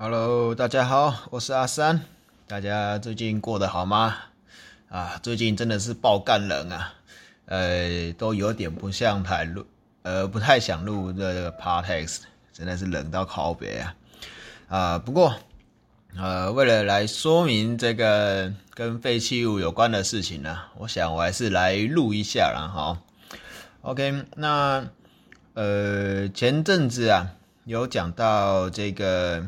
Hello，大家好，我是阿三。大家最近过得好吗？啊，最近真的是爆干冷啊，呃，都有点不像台录，呃，不太想录这个 podcast，真的是冷到靠北啊。啊，不过，呃，为了来说明这个跟废弃物有关的事情呢，我想我还是来录一下啦，哈。OK，那呃，前阵子啊，有讲到这个。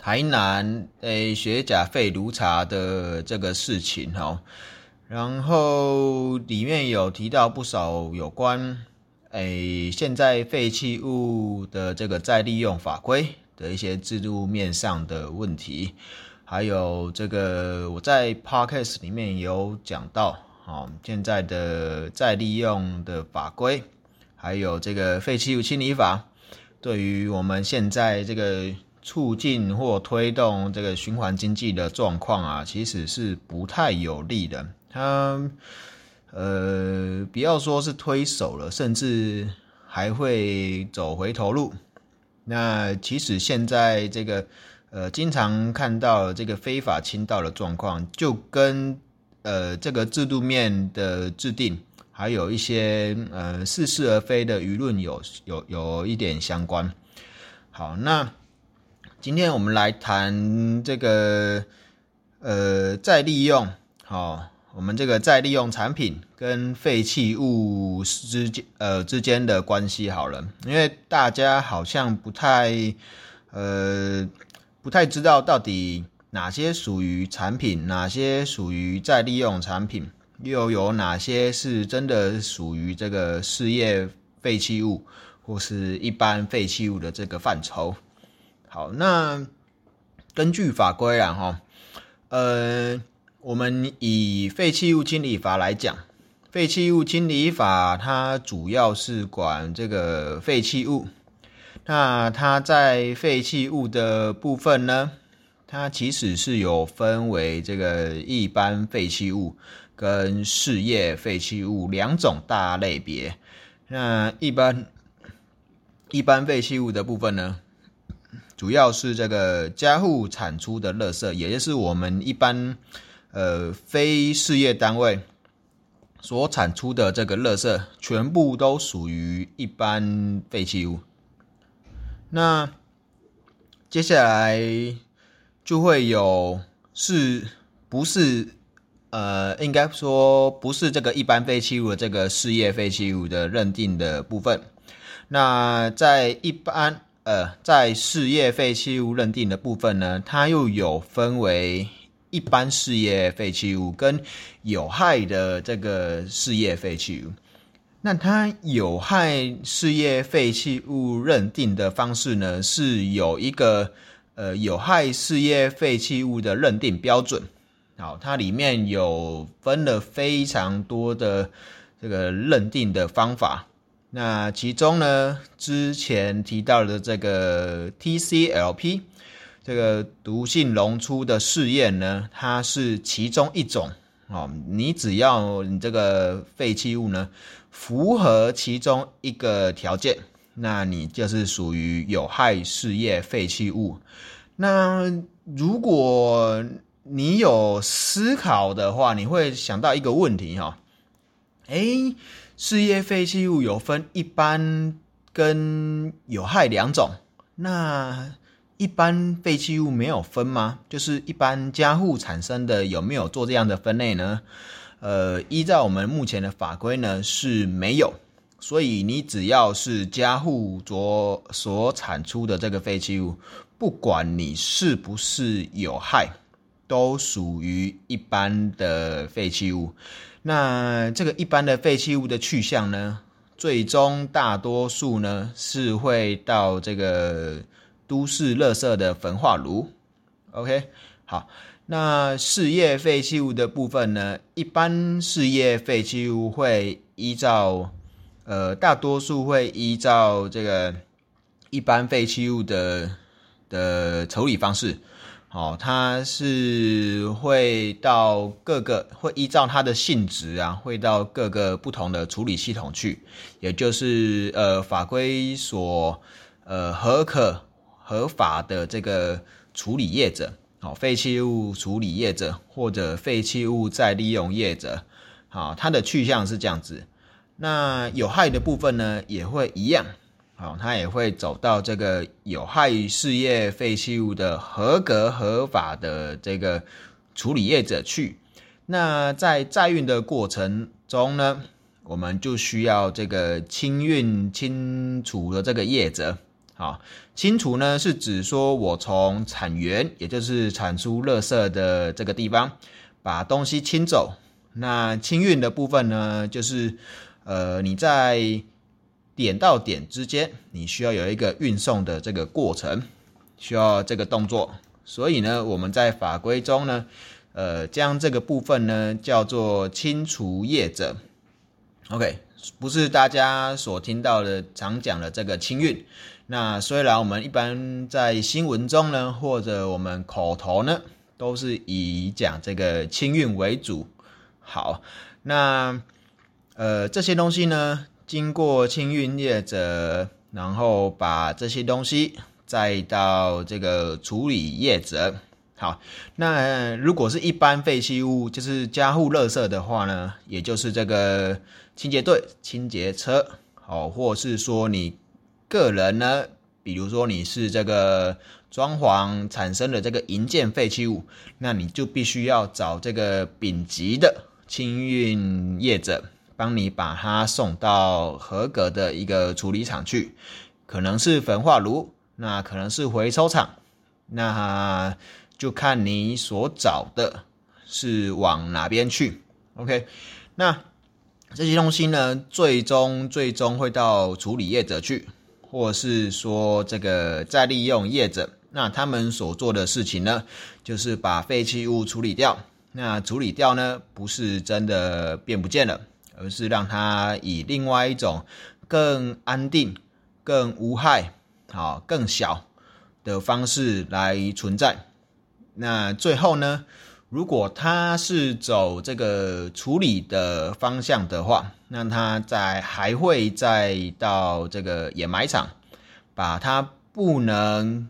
台南诶，学甲废炉茶的这个事情哈，然后里面有提到不少有关诶现在废弃物的这个再利用法规的一些制度面上的问题，还有这个我在 podcast 里面有讲到，哦，现在的再利用的法规，还有这个废弃物清理法，对于我们现在这个。促进或推动这个循环经济的状况啊，其实是不太有利的。它呃，不要说是推手了，甚至还会走回头路。那其实现在这个呃，经常看到这个非法倾倒的状况，就跟呃这个制度面的制定，还有一些呃似是而非的舆论有有有一点相关。好，那。今天我们来谈这个呃再利用，好，我们这个再利用产品跟废弃物之间呃之间的关系好了，因为大家好像不太呃不太知道到底哪些属于产品，哪些属于再利用产品，又有哪些是真的属于这个事业废弃物或是一般废弃物的这个范畴。好，那根据法规啊，哈，呃，我们以废弃物清理法来讲，废弃物清理法它主要是管这个废弃物。那它在废弃物的部分呢，它其实是有分为这个一般废弃物跟事业废弃物两种大类别。那一般一般废弃物的部分呢？主要是这个家户产出的垃圾，也就是我们一般呃非事业单位所产出的这个垃圾，全部都属于一般废弃物。那接下来就会有是不是呃，应该说不是这个一般废弃物的这个事业废弃物的认定的部分。那在一般。呃，在事业废弃物认定的部分呢，它又有分为一般事业废弃物跟有害的这个事业废弃物。那它有害事业废弃物认定的方式呢，是有一个呃有害事业废弃物的认定标准。好，它里面有分了非常多的这个认定的方法。那其中呢，之前提到的这个 TCLP 这个毒性溶出的试验呢，它是其中一种哦。你只要你这个废弃物呢符合其中一个条件，那你就是属于有害事业废弃物。那如果你有思考的话，你会想到一个问题哈，哎。事业废弃物有分一般跟有害两种，那一般废弃物没有分吗？就是一般家户产生的有没有做这样的分类呢？呃，依照我们目前的法规呢是没有，所以你只要是家户所所产出的这个废弃物，不管你是不是有害，都属于一般的废弃物。那这个一般的废弃物的去向呢？最终大多数呢是会到这个都市垃圾的焚化炉。OK，好，那事业废弃物的部分呢？一般事业废弃物会依照呃，大多数会依照这个一般废弃物的的处理方式。好，它是会到各个，会依照它的性质啊，会到各个不同的处理系统去，也就是呃法规所呃合可合法的这个处理业者，好，废弃物处理业者或者废弃物再利用业者，好，它的去向是这样子。那有害的部分呢，也会一样，好，它也会走到这个有害事业废弃物的合格合法的这个处理业者去。那在载运的过程中呢，我们就需要这个清运清除的这个业者。好，清除呢是指说我从产源，也就是产出垃圾的这个地方，把东西清走。那清运的部分呢，就是呃你在点到点之间，你需要有一个运送的这个过程，需要这个动作。所以呢，我们在法规中呢。呃，将这个部分呢叫做清除业者，OK，不是大家所听到的常讲的这个清运。那虽然我们一般在新闻中呢，或者我们口头呢，都是以讲这个清运为主。好，那呃这些东西呢，经过清运业者，然后把这些东西再到这个处理业者。好，那如果是一般废弃物，就是家户垃圾的话呢，也就是这个清洁队、清洁车，好，或是说你个人呢，比如说你是这个装潢产生的这个银件废弃物，那你就必须要找这个丙级的清运业者，帮你把它送到合格的一个处理厂去，可能是焚化炉，那可能是回收厂，那。就看你所找的是往哪边去，OK？那这些东西呢，最终最终会到处理业者去，或是说这个再利用业者，那他们所做的事情呢，就是把废弃物处理掉。那处理掉呢，不是真的变不见了，而是让它以另外一种更安定、更无害、好更小的方式来存在。那最后呢？如果它是走这个处理的方向的话，那它在还会再到这个掩埋场，把它不能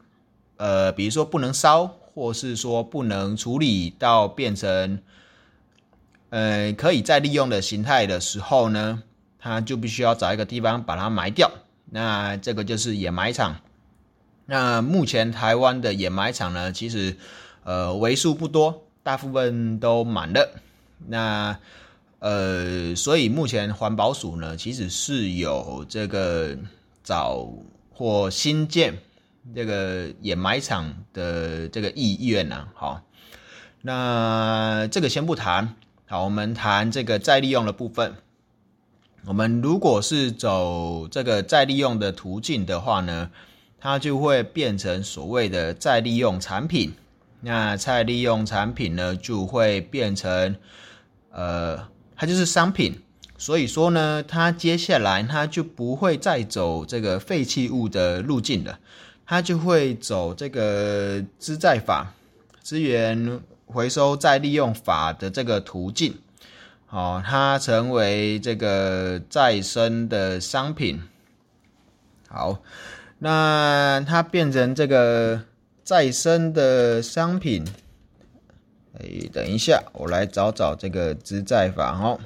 呃，比如说不能烧，或是说不能处理到变成呃可以再利用的形态的时候呢，它就必须要找一个地方把它埋掉。那这个就是掩埋场。那目前台湾的掩埋场呢，其实。呃，为数不多，大部分都满了。那呃，所以目前环保署呢，其实是有这个找或新建这个掩埋场的这个意愿呢。好，那这个先不谈。好，我们谈这个再利用的部分。我们如果是走这个再利用的途径的话呢，它就会变成所谓的再利用产品。那再利用产品呢，就会变成，呃，它就是商品。所以说呢，它接下来它就不会再走这个废弃物的路径了，它就会走这个资债法、资源回收再利用法的这个途径。好，它成为这个再生的商品。好，那它变成这个。再生的商品，哎，等一下，我来找找这个资债法哦。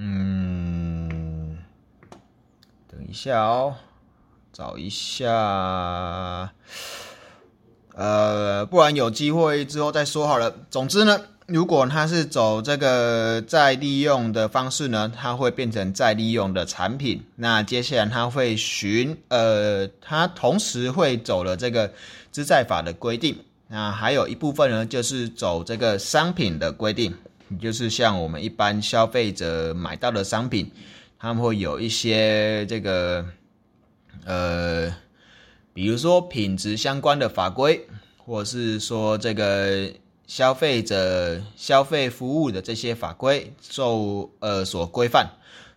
嗯，等一下哦，找一下。呃，不然有机会之后再说好了。总之呢，如果它是走这个再利用的方式呢，它会变成再利用的产品。那接下来它会循呃，它同时会走了这个资债法的规定。那还有一部分呢，就是走这个商品的规定，就是像我们一般消费者买到的商品，他们会有一些这个呃。比如说品质相关的法规，或者是说这个消费者消费服务的这些法规受呃所规范，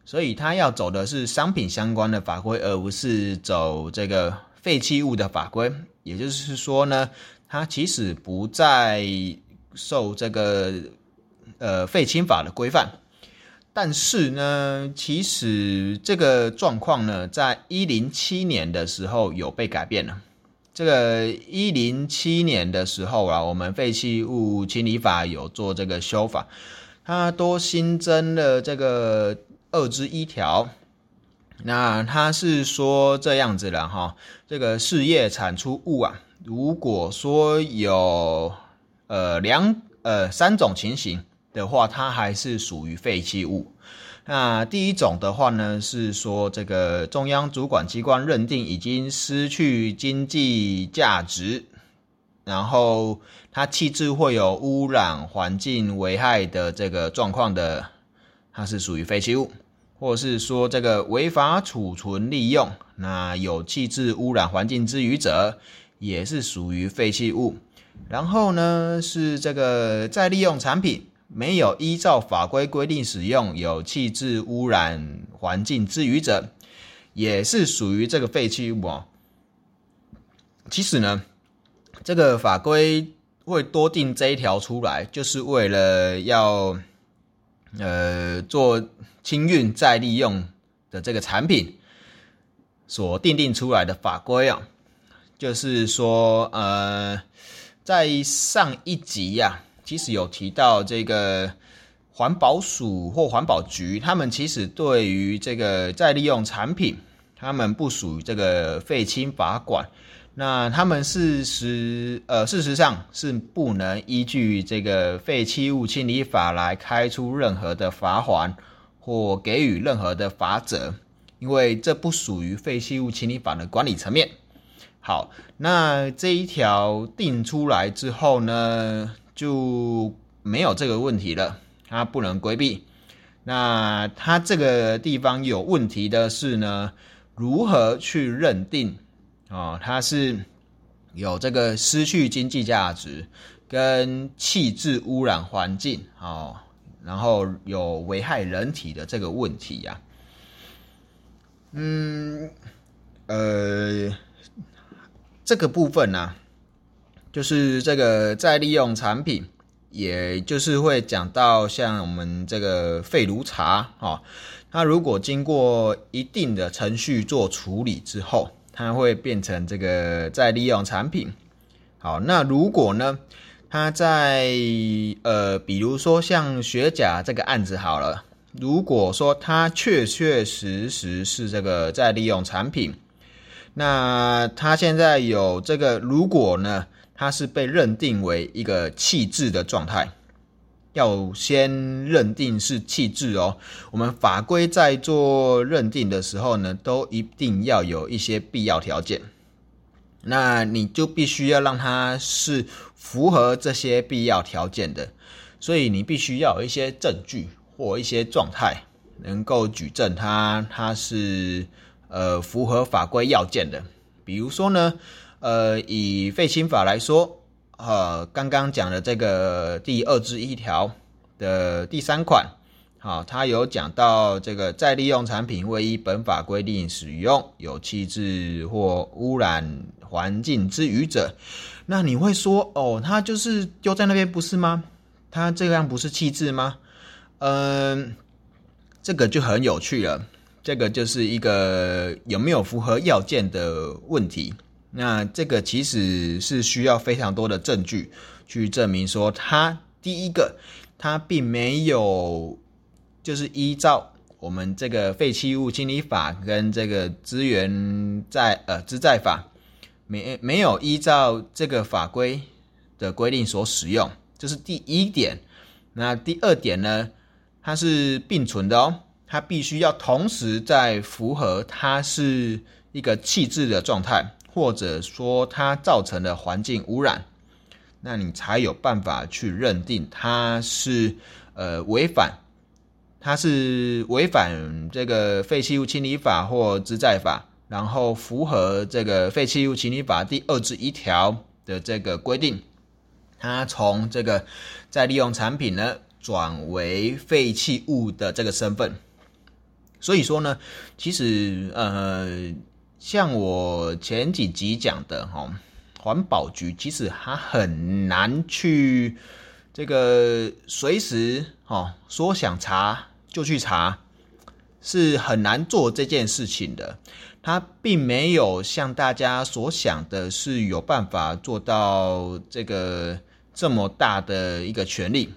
所以他要走的是商品相关的法规，而不是走这个废弃物的法规。也就是说呢，它其实不再受这个呃废清法的规范。但是呢，其实这个状况呢，在一零七年的时候有被改变了。这个一零七年的时候啊，我们废弃物清理法有做这个修法，它多新增了这个二之一条。那它是说这样子了哈，这个事业产出物啊，如果说有呃两呃三种情形。的话，它还是属于废弃物。那第一种的话呢，是说这个中央主管机关认定已经失去经济价值，然后它气质会有污染环境危害的这个状况的，它是属于废弃物；或是说这个违法储存利用，那有气质污染环境之余者，也是属于废弃物。然后呢，是这个再利用产品。没有依照法规规定使用有气质污染环境之余者，也是属于这个废弃物哦。其实呢，这个法规会多定这一条出来，就是为了要呃做清运再利用的这个产品所定定出来的法规啊。就是说，呃，在上一集呀。其实有提到这个环保署或环保局，他们其实对于这个再利用产品，他们不属于这个废氢法管，那他们事实呃事实上是不能依据这个废弃物清理法来开出任何的罚款或给予任何的罚则，因为这不属于废弃物清理法的管理层面。好，那这一条定出来之后呢？就没有这个问题了，它不能规避。那它这个地方有问题的是呢，如何去认定啊？它是有这个失去经济价值跟气质污染环境啊，然后有危害人体的这个问题呀？嗯，呃，这个部分呢？就是这个再利用产品，也就是会讲到像我们这个废炉茶啊，它如果经过一定的程序做处理之后，它会变成这个再利用产品。好，那如果呢，它在呃，比如说像雪甲这个案子好了，如果说它确确实实是这个再利用产品，那他现在有这个如果呢？他是被认定为一个气质的状态，要先认定是气质哦。我们法规在做认定的时候呢，都一定要有一些必要条件。那你就必须要让它是符合这些必要条件的，所以你必须要有一些证据或一些状态，能够举证它它是呃符合法规要件的。比如说呢。呃，以废氢法来说，呃，刚刚讲的这个第二至一条的第三款，好，它有讲到这个再利用产品未依本法规定使用有气质或污染环境之余者，那你会说，哦，它就是丢在那边不是吗？它这样不是气质吗？嗯，这个就很有趣了，这个就是一个有没有符合要件的问题。那这个其实是需要非常多的证据去证明说，它第一个，它并没有就是依照我们这个废弃物清理法跟这个资源在呃资在法没没有依照这个法规的规定所使用，这是第一点。那第二点呢，它是并存的哦，它必须要同时在符合它是一个气质的状态。或者说它造成的环境污染，那你才有办法去认定它是呃违反，它是违反这个废弃物清理法或资在法，然后符合这个废弃物清理法第二至一条的这个规定，它从这个再利用产品呢转为废弃物的这个身份。所以说呢，其实呃。像我前几集讲的哈，环保局其实它很难去这个随时哦说想查就去查，是很难做这件事情的。它并没有像大家所想的，是有办法做到这个这么大的一个权利，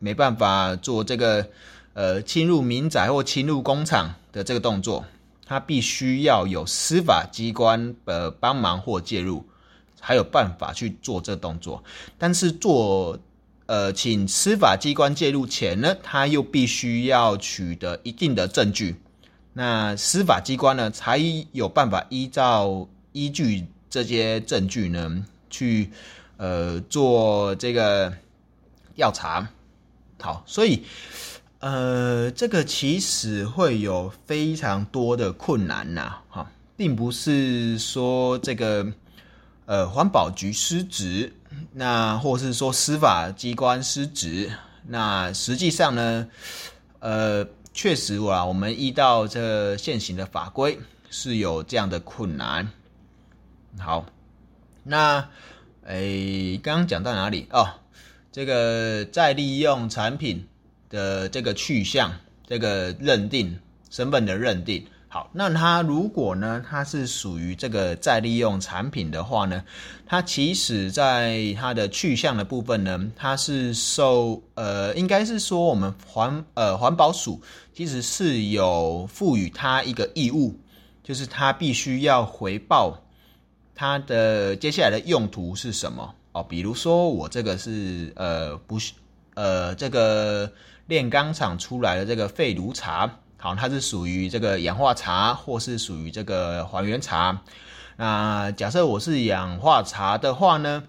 没办法做这个呃侵入民宅或侵入工厂的这个动作。它必须要有司法机关的帮忙或介入，才有办法去做这动作。但是做呃请司法机关介入前呢，他又必须要取得一定的证据。那司法机关呢，才有办法依照依据这些证据呢，去呃做这个调查。好，所以呃，这个其实会有非常多的困难呐，哈，并不是说这个呃环保局失职，那或是说司法机关失职，那实际上呢，呃。确实啊，我们依照这现行的法规是有这样的困难。好，那诶，刚刚讲到哪里哦？这个再利用产品的这个去向，这个认定身份的认定。好，那它如果呢，它是属于这个再利用产品的话呢，它其实在它的去向的部分呢，它是受呃，应该是说我们环呃环保署其实是有赋予它一个义务，就是它必须要回报它的接下来的用途是什么哦，比如说我这个是呃不是呃这个炼钢厂出来的这个废炉茶。好，它是属于这个氧化茶，或是属于这个还原茶。那假设我是氧化茶的话呢，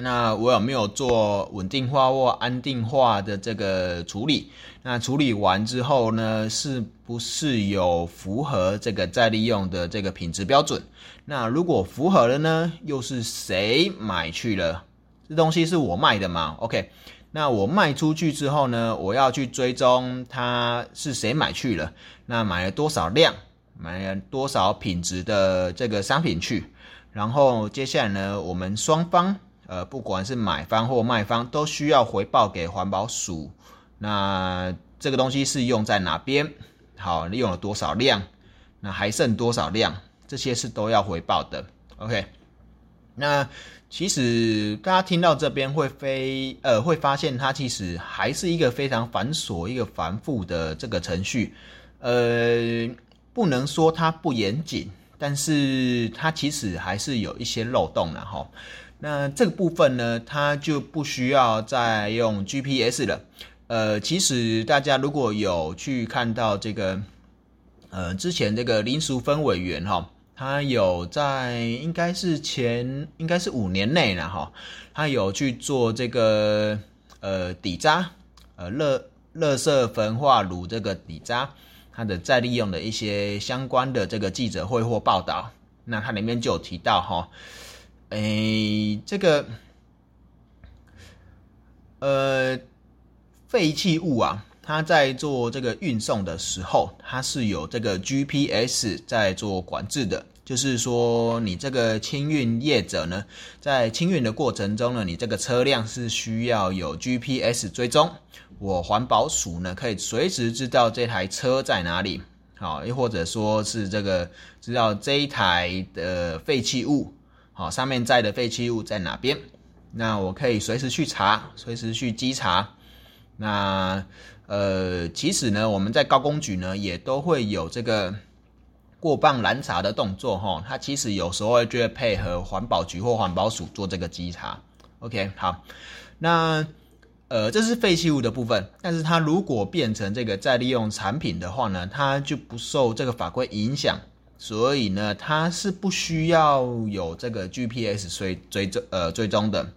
那我有没有做稳定化或安定化的这个处理？那处理完之后呢，是不是有符合这个再利用的这个品质标准？那如果符合了呢，又是谁买去了？这东西是我卖的嘛？OK。那我卖出去之后呢，我要去追踪它是谁买去了，那买了多少量，买了多少品质的这个商品去，然后接下来呢，我们双方，呃，不管是买方或卖方，都需要回报给环保署，那这个东西是用在哪边，好，用了多少量，那还剩多少量，这些是都要回报的，OK，那。其实大家听到这边会非呃会发现，它其实还是一个非常繁琐、一个繁复的这个程序。呃，不能说它不严谨，但是它其实还是有一些漏洞的哈。那这个部分呢，它就不需要再用 GPS 了。呃，其实大家如果有去看到这个，呃，之前这个林淑芬委员哈。他有在，应该是前，应该是五年内了哈。他有去做这个呃底渣，呃热热色焚化炉这个底渣，它的再利用的一些相关的这个记者会或报道。那它里面就有提到哈，诶这个呃废弃物啊。它在做这个运送的时候，它是有这个 GPS 在做管制的，就是说你这个清运业者呢，在清运的过程中呢，你这个车辆是需要有 GPS 追踪，我环保署呢可以随时知道这台车在哪里，好，又或者说是这个知道这一台的废弃物，好，上面载的废弃物在哪边，那我可以随时去查，随时去稽查，那。呃，其实呢，我们在高工局呢也都会有这个过磅拦查的动作哈。它其实有时候就会配合环保局或环保署做这个稽查。OK，好，那呃这是废弃物的部分，但是它如果变成这个再利用产品的话呢，它就不受这个法规影响，所以呢它是不需要有这个 GPS 追追踪呃追踪的。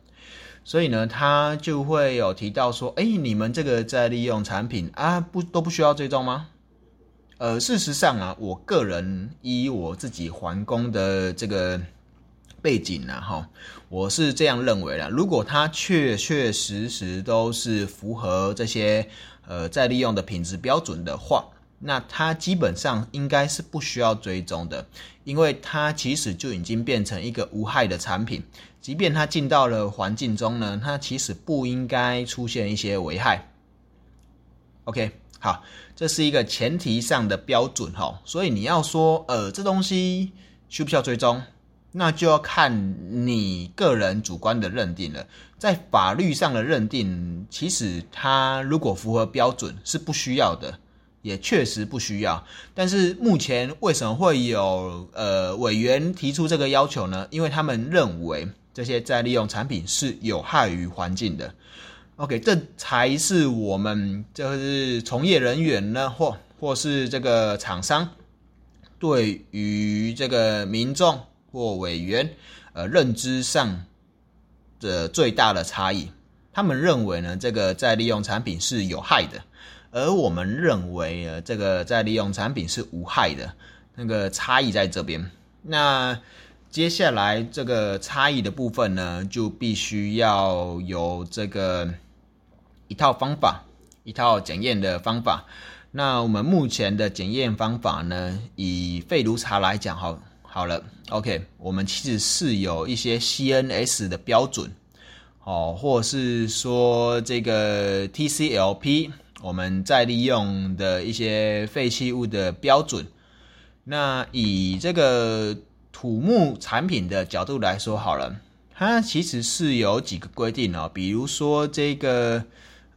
所以呢，他就会有提到说，哎，你们这个再利用产品啊，不都不需要追踪吗？呃，事实上啊，我个人依我自己环工的这个背景呢，哈，我是这样认为的。如果它确确实实都是符合这些呃再利用的品质标准的话，那它基本上应该是不需要追踪的，因为它其实就已经变成一个无害的产品，即便它进到了环境中呢，它其实不应该出现一些危害。OK，好，这是一个前提上的标准哈，所以你要说呃这东西需不需要追踪，那就要看你个人主观的认定了。在法律上的认定，其实它如果符合标准是不需要的。也确实不需要，但是目前为什么会有呃委员提出这个要求呢？因为他们认为这些再利用产品是有害于环境的。OK，这才是我们就是从业人员呢，或或是这个厂商对于这个民众或委员呃认知上的最大的差异。他们认为呢，这个再利用产品是有害的。而我们认为，呃，这个再利用产品是无害的，那个差异在这边。那接下来这个差异的部分呢，就必须要有这个一套方法，一套检验的方法。那我们目前的检验方法呢，以废炉茶来讲，好，好了，OK，我们其实是有一些 CNS 的标准，哦，或是说这个 TCLP。我们再利用的一些废弃物的标准，那以这个土木产品的角度来说好了，它其实是有几个规定哦，比如说这个，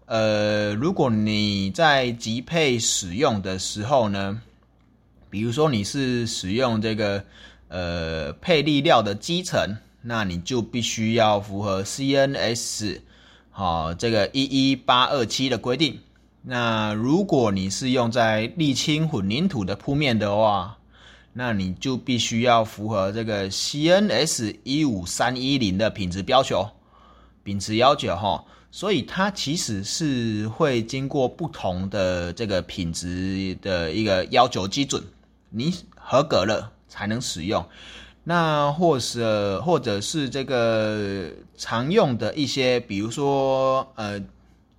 呃，如果你在集配使用的时候呢，比如说你是使用这个呃配例料的基层，那你就必须要符合 CNS 好这个一一八二七的规定。那如果你是用在沥青混凝土的铺面的话，那你就必须要符合这个 CNS 一五三一零的品质要求，品质要求哈。所以它其实是会经过不同的这个品质的一个要求基准，你合格了才能使用。那或是或者是这个常用的一些，比如说呃。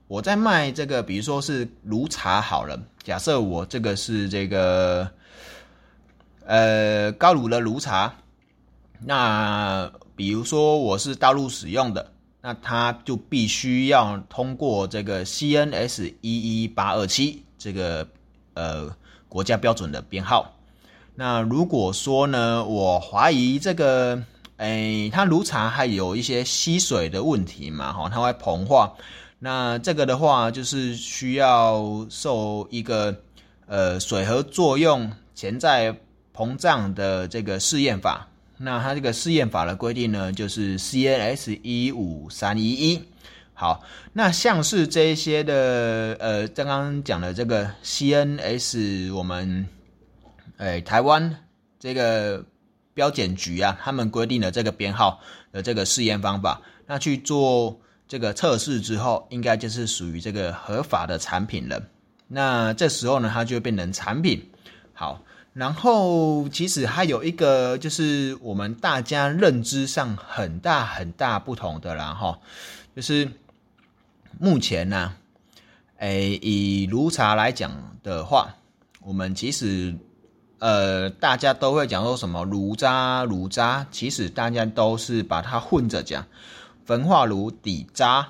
我在卖这个，比如说是炉茶好了。假设我这个是这个，呃，高炉的炉茶。那比如说我是大陆使用的，那它就必须要通过这个 CNS 一一八二七这个呃国家标准的编号。那如果说呢，我怀疑这个，哎，它炉茶还有一些吸水的问题嘛，哈，它会膨化。那这个的话，就是需要受一个呃水合作用潜在膨胀的这个试验法。那它这个试验法的规定呢，就是 CNS 一五三一一。好，那像是这些的呃，刚刚讲的这个 CNS，我们诶台湾这个标检局啊，他们规定的这个编号的这个试验方法，那去做。这个测试之后，应该就是属于这个合法的产品了。那这时候呢，它就变成产品。好，然后其实还有一个就是我们大家认知上很大很大不同的啦，哈，就是目前呢，诶，以炉茶来讲的话，我们其实呃，大家都会讲说什么炉渣、炉渣，其实大家都是把它混着讲。焚化炉底渣，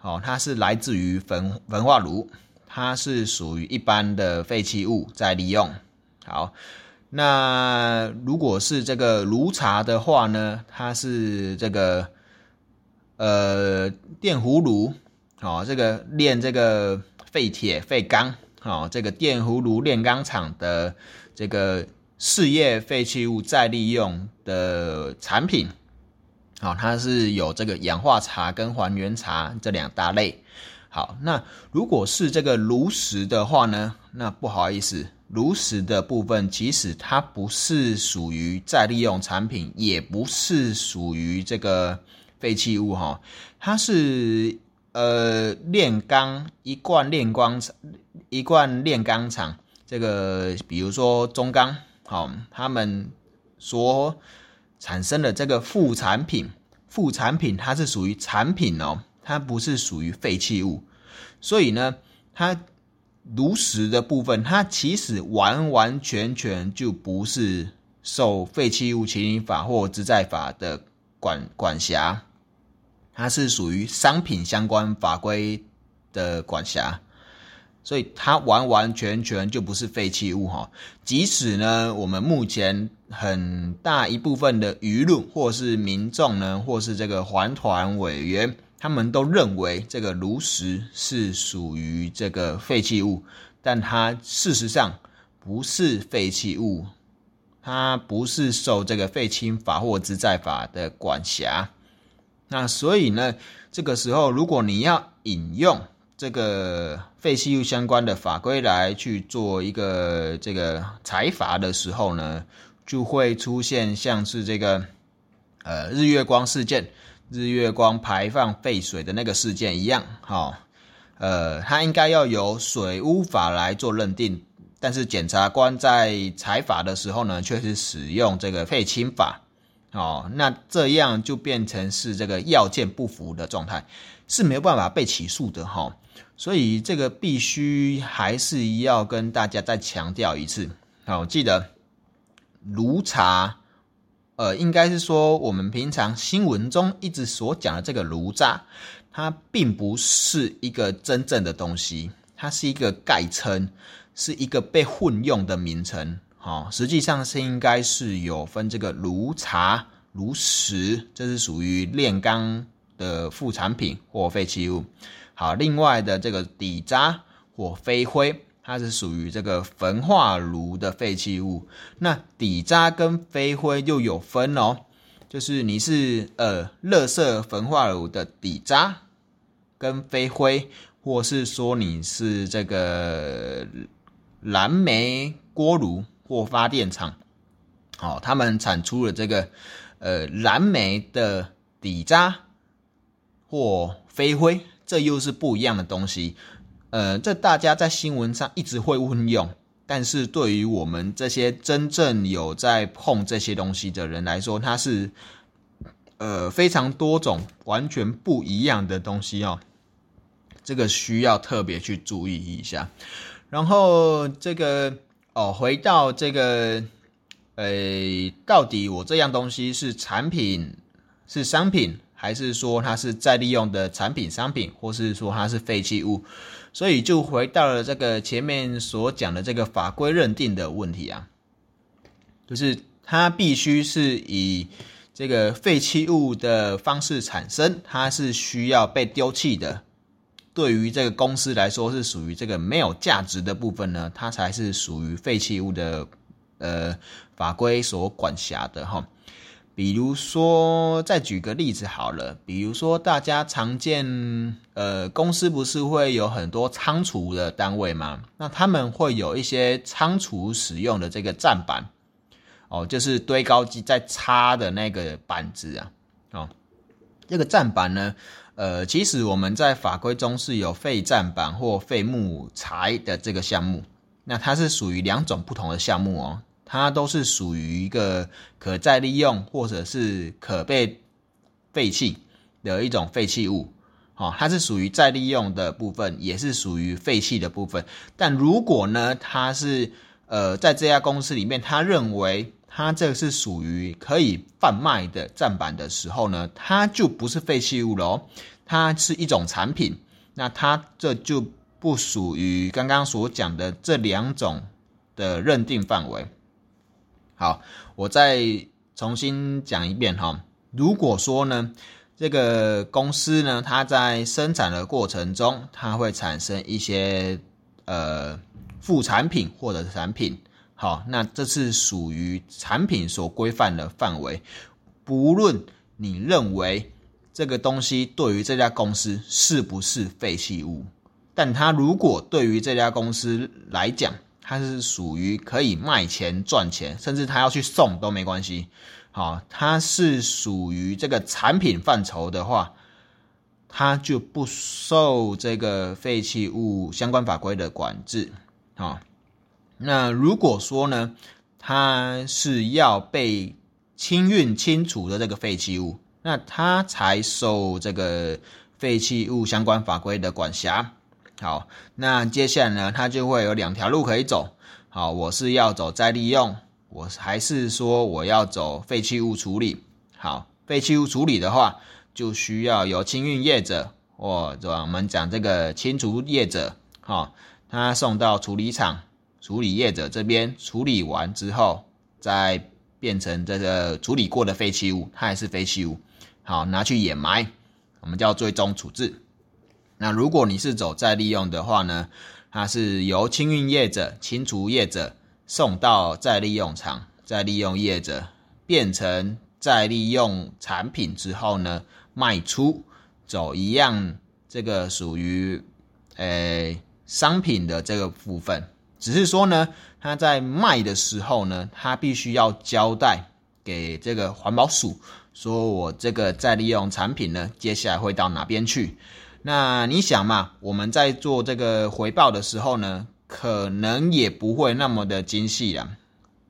好，它是来自于焚焚化炉，它是属于一般的废弃物再利用。好，那如果是这个炉茶的话呢，它是这个呃电葫芦，好，这个炼这个废铁废钢，好，这个电葫芦炼钢厂的这个事业废弃物再利用的产品。好，它是有这个氧化茶跟还原茶这两大类。好，那如果是这个炉石的话呢？那不好意思，炉石的部分其实它不是属于再利用产品，也不是属于这个废弃物哈。它是呃炼钢一罐炼钢厂，一罐炼钢厂这个，比如说中钢，好，他们所。产生的这个副产品，副产品它是属于产品哦，它不是属于废弃物，所以呢，它炉石的部分，它其实完完全全就不是受废弃物清理法或资在法的管管辖，它是属于商品相关法规的管辖，所以它完完全全就不是废弃物哈。即使呢，我们目前很大一部分的舆论或是民众呢，或是这个环团委员。他们都认为这个炉石是属于这个废弃物，但它事实上不是废弃物，它不是受这个废弃法或资在法的管辖。那所以呢，这个时候如果你要引用这个废弃物相关的法规来去做一个这个裁罚的时候呢，就会出现像是这个呃日月光事件。日月光排放废水的那个事件一样，哈，呃，它应该要由水污法来做认定，但是检察官在采法的时候呢，却是使用这个废清法，哦，那这样就变成是这个要件不符的状态，是没有办法被起诉的，哈，所以这个必须还是要跟大家再强调一次，好，记得如茶。呃，应该是说，我们平常新闻中一直所讲的这个炉渣，它并不是一个真正的东西，它是一个概称，是一个被混用的名称。好，实际上是应该是有分这个炉茶、炉石，这是属于炼钢的副产品或废弃物。好，另外的这个底渣或飞灰。它是属于这个焚化炉的废弃物，那底渣跟飞灰又有分哦，就是你是呃，垃圾焚化炉的底渣跟飞灰，或是说你是这个燃煤锅炉或发电厂，哦，他们产出了这个呃燃煤的底渣或飞灰，这又是不一样的东西。呃，这大家在新闻上一直会运用，但是对于我们这些真正有在碰这些东西的人来说，它是呃非常多种完全不一样的东西哦。这个需要特别去注意一下。然后这个哦，回到这个，呃，到底我这样东西是产品是商品，还是说它是再利用的产品商品，或是说它是废弃物？所以就回到了这个前面所讲的这个法规认定的问题啊，就是它必须是以这个废弃物的方式产生，它是需要被丢弃的。对于这个公司来说，是属于这个没有价值的部分呢，它才是属于废弃物的呃法规所管辖的哈。比如说，再举个例子好了。比如说，大家常见，呃，公司不是会有很多仓储的单位吗？那他们会有一些仓储使用的这个站板，哦，就是堆高机在插的那个板子啊，哦，这个站板呢，呃，其实我们在法规中是有废站板或废木材的这个项目，那它是属于两种不同的项目哦。它都是属于一个可再利用或者是可被废弃的一种废弃物，好，它是属于再利用的部分，也是属于废弃的部分。但如果呢，它是呃在这家公司里面，他认为它这个是属于可以贩卖的站板的时候呢，它就不是废弃物了哦，它是一种产品，那它这就不属于刚刚所讲的这两种的认定范围。好，我再重新讲一遍哈。如果说呢，这个公司呢，它在生产的过程中，它会产生一些呃副产品或者产品，好，那这是属于产品所规范的范围。不论你认为这个东西对于这家公司是不是废弃物，但它如果对于这家公司来讲，它是属于可以卖钱赚钱，甚至他要去送都没关系。好，它是属于这个产品范畴的话，它就不受这个废弃物相关法规的管制。好，那如果说呢，它是要被清运清除的这个废弃物，那它才受这个废弃物相关法规的管辖。好，那接下来呢，它就会有两条路可以走。好，我是要走再利用，我还是说我要走废弃物处理？好，废弃物处理的话，就需要由清运业者或者我们讲这个清除业者，好，他送到处理厂，处理业者这边处理完之后，再变成这个处理过的废弃物，它还是废弃物，好，拿去掩埋，我们叫最终处置。那如果你是走再利用的话呢，它是由清运业者、清除业者送到再利用厂，再利用业者变成再利用产品之后呢，卖出走一样，这个属于诶商品的这个部分，只是说呢，他在卖的时候呢，他必须要交代给这个环保署，说我这个再利用产品呢，接下来会到哪边去。那你想嘛，我们在做这个回报的时候呢，可能也不会那么的精细啦，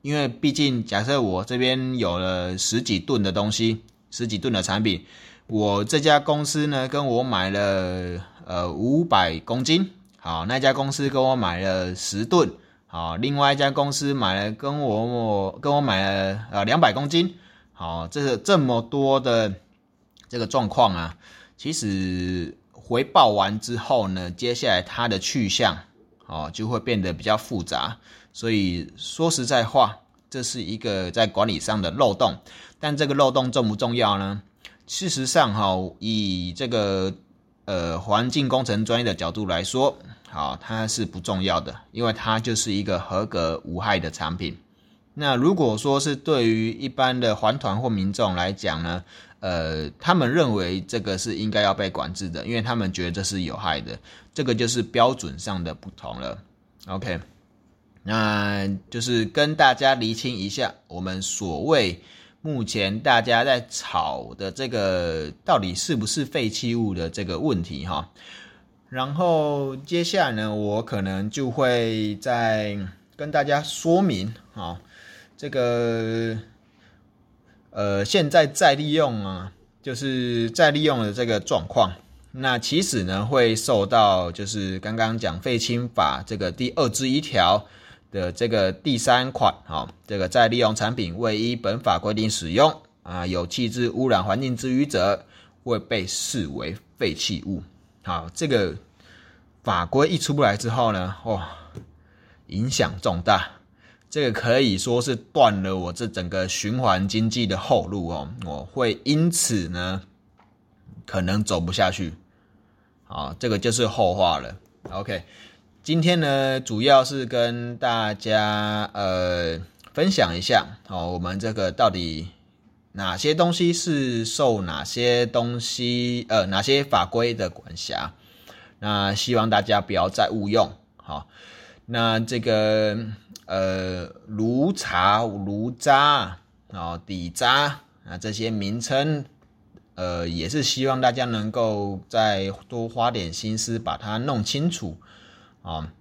因为毕竟假设我这边有了十几吨的东西，十几吨的产品，我这家公司呢跟我买了呃五百公斤，好，那家公司跟我买了十吨，好，另外一家公司买了跟我我跟我买了呃两百公斤，好，这这么多的这个状况啊，其实。回报完之后呢，接下来它的去向哦就会变得比较复杂，所以说实在话，这是一个在管理上的漏洞。但这个漏洞重不重要呢？事实上哈，以这个呃环境工程专业的角度来说，好，它是不重要的，因为它就是一个合格无害的产品。那如果说是对于一般的环团或民众来讲呢？呃，他们认为这个是应该要被管制的，因为他们觉得这是有害的，这个就是标准上的不同了。OK，那就是跟大家厘清一下，我们所谓目前大家在吵的这个到底是不是废弃物的这个问题哈。然后接下来呢，我可能就会再跟大家说明啊，这个。呃，现在再利用啊，就是再利用的这个状况，那其实呢会受到就是刚刚讲废氢法这个第二之一条的这个第三款，哈，这个再利用产品未依本法规定使用啊，有弃置污染环境之余者，会被视为废弃物。好，这个法规一出不来之后呢，哇，影响重大。这个可以说是断了我这整个循环经济的后路哦，我会因此呢可能走不下去，好，这个就是后话了。OK，今天呢主要是跟大家呃分享一下哦，我们这个到底哪些东西是受哪些东西呃哪些法规的管辖，那希望大家不要再误用。好，那这个。呃，炉茶、炉渣啊、底渣啊，这些名称，呃，也是希望大家能够再多花点心思把它弄清楚啊，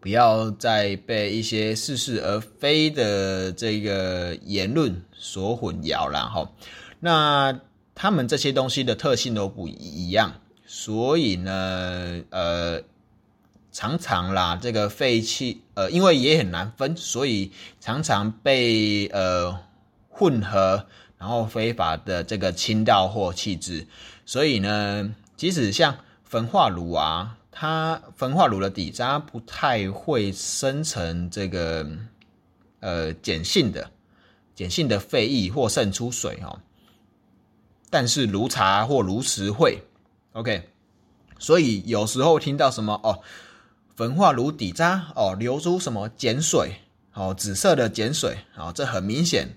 不要再被一些似是而非的这个言论所混淆了哈。那他们这些东西的特性都不一样，所以呢，呃。常常啦，这个废气，呃，因为也很难分，所以常常被呃混合，然后非法的这个倾倒或弃置。所以呢，即使像焚化炉啊，它焚化炉的底渣不太会生成这个呃碱性的碱性的废液或渗出水哈，但是炉茶或炉石会，OK，所以有时候听到什么哦。焚化炉底渣哦，流出什么碱水？哦，紫色的碱水哦，这很明显，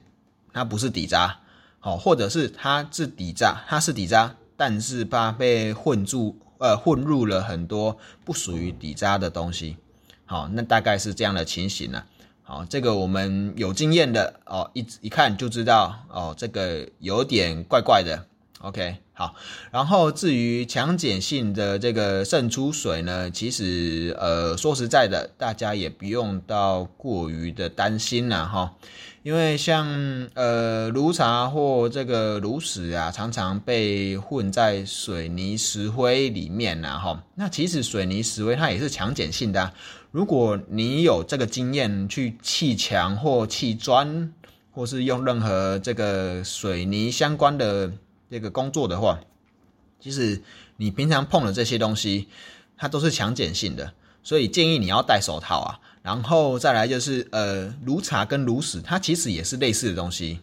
它不是底渣，哦，或者是它是底渣，它是底渣，但是它被混住，呃，混入了很多不属于底渣的东西，好，那大概是这样的情形呢。好，这个我们有经验的哦，一一看就知道哦，这个有点怪怪的，OK，好。然后至于强碱性的这个渗出水呢，其实呃说实在的，大家也不用到过于的担心了哈。因为像呃炉茶或这个炉石啊，常常被混在水泥石灰里面呐哈。那其实水泥石灰它也是强碱性的。如果你有这个经验去砌墙或砌砖，或是用任何这个水泥相关的这个工作的话，其实你平常碰的这些东西，它都是强碱性的，所以建议你要戴手套啊。然后再来就是，呃，炉茶跟炉石，它其实也是类似的东西。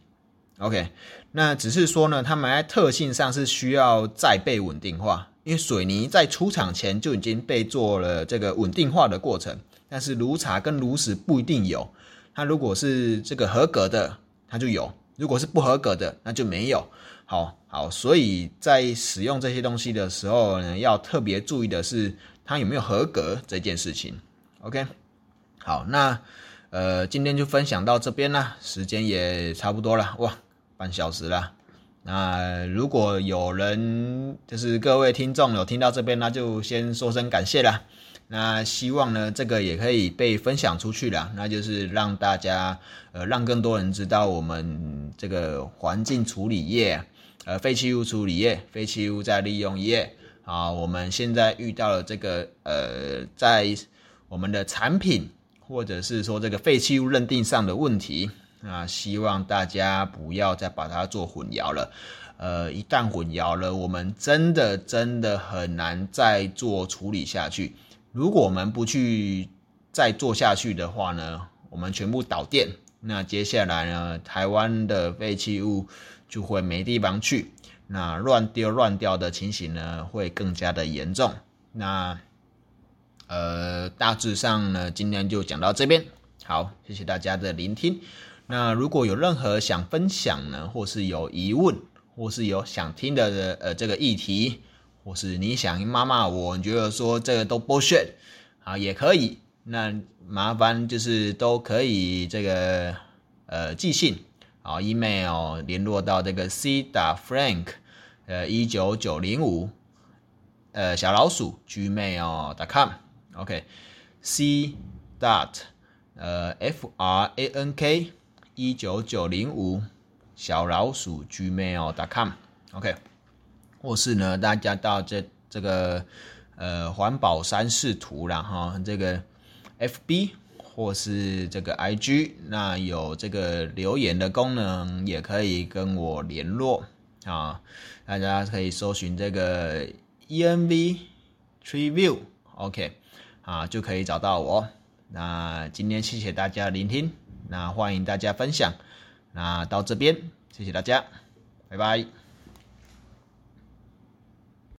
OK，那只是说呢，它们在特性上是需要再被稳定化，因为水泥在出厂前就已经被做了这个稳定化的过程，但是炉茶跟炉石不一定有。它如果是这个合格的，它就有；如果是不合格的，那就没有。好好，所以在使用这些东西的时候呢，要特别注意的是它有没有合格这件事情。OK。好，那呃，今天就分享到这边啦，时间也差不多了，哇，半小时了。那如果有人就是各位听众有听到这边，那就先说声感谢啦。那希望呢，这个也可以被分享出去了，那就是让大家呃，让更多人知道我们这个环境处理业，呃，废弃物处理业、废弃物再利用业啊，我们现在遇到了这个呃，在我们的产品。或者是说这个废弃物认定上的问题，啊希望大家不要再把它做混淆了。呃，一旦混淆了，我们真的真的很难再做处理下去。如果我们不去再做下去的话呢，我们全部导电，那接下来呢，台湾的废弃物就会没地方去，那乱丢乱掉的情形呢，会更加的严重。那。呃，大致上呢，今天就讲到这边。好，谢谢大家的聆听。那如果有任何想分享呢，或是有疑问，或是有想听的呃这个议题，或是你想骂骂我，你觉得说这个都 bullshit 啊，也可以。那麻烦就是都可以这个呃寄信啊，email 联络到这个 c 打 frank 呃一九九零五呃小老鼠 gmail.com。OK，C dot 呃 F R A N K 一九九零五小老鼠 Gmail.com OK，或是呢，大家到这这个呃环保三视图然后这个 FB 或是这个 IG，那有这个留言的功能，也可以跟我联络啊。大家可以搜寻这个 ENV Tree View OK。啊，就可以找到我。那今天谢谢大家聆听，那欢迎大家分享。那到这边，谢谢大家，拜拜。